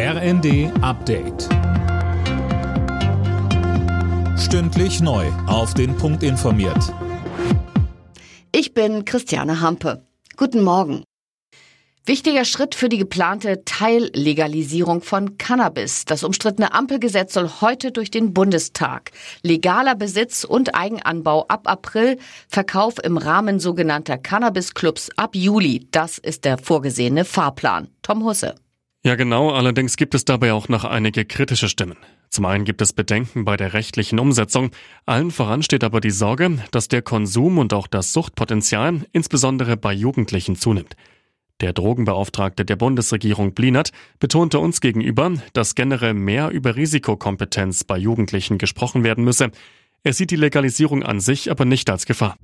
RND Update. Stündlich neu. Auf den Punkt informiert. Ich bin Christiane Hampe. Guten Morgen. Wichtiger Schritt für die geplante Teillegalisierung von Cannabis. Das umstrittene Ampelgesetz soll heute durch den Bundestag. Legaler Besitz und Eigenanbau ab April, Verkauf im Rahmen sogenannter Cannabis-Clubs ab Juli. Das ist der vorgesehene Fahrplan. Tom Husse. Ja, genau. Allerdings gibt es dabei auch noch einige kritische Stimmen. Zum einen gibt es Bedenken bei der rechtlichen Umsetzung. Allen voran steht aber die Sorge, dass der Konsum und auch das Suchtpotenzial insbesondere bei Jugendlichen zunimmt. Der Drogenbeauftragte der Bundesregierung Blinert betonte uns gegenüber, dass generell mehr über Risikokompetenz bei Jugendlichen gesprochen werden müsse. Er sieht die Legalisierung an sich aber nicht als Gefahr.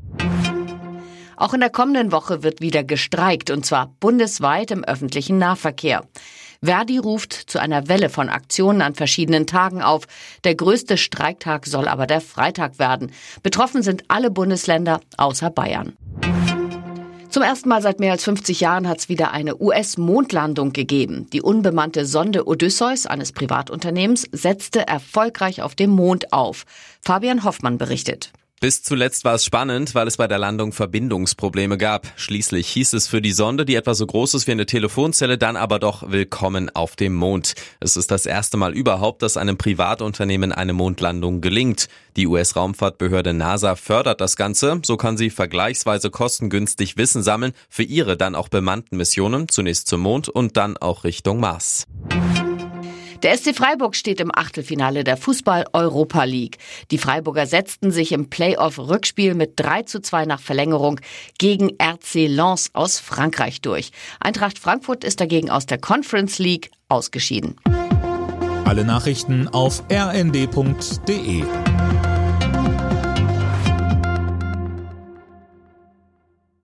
Auch in der kommenden Woche wird wieder gestreikt, und zwar bundesweit im öffentlichen Nahverkehr. Verdi ruft zu einer Welle von Aktionen an verschiedenen Tagen auf. Der größte Streiktag soll aber der Freitag werden. Betroffen sind alle Bundesländer außer Bayern. Zum ersten Mal seit mehr als 50 Jahren hat es wieder eine US-Mondlandung gegeben. Die unbemannte Sonde Odysseus eines Privatunternehmens setzte erfolgreich auf dem Mond auf. Fabian Hoffmann berichtet. Bis zuletzt war es spannend, weil es bei der Landung Verbindungsprobleme gab. Schließlich hieß es für die Sonde, die etwa so groß ist wie eine Telefonzelle, dann aber doch willkommen auf dem Mond. Es ist das erste Mal überhaupt, dass einem Privatunternehmen eine Mondlandung gelingt. Die US-Raumfahrtbehörde NASA fördert das Ganze, so kann sie vergleichsweise kostengünstig Wissen sammeln für ihre dann auch bemannten Missionen, zunächst zum Mond und dann auch Richtung Mars. Der SC Freiburg steht im Achtelfinale der Fußball-Europa League. Die Freiburger setzten sich im Playoff-Rückspiel mit 3 zu 2 nach Verlängerung gegen RC Lens aus Frankreich durch. Eintracht Frankfurt ist dagegen aus der Conference League ausgeschieden. Alle Nachrichten auf rnd.de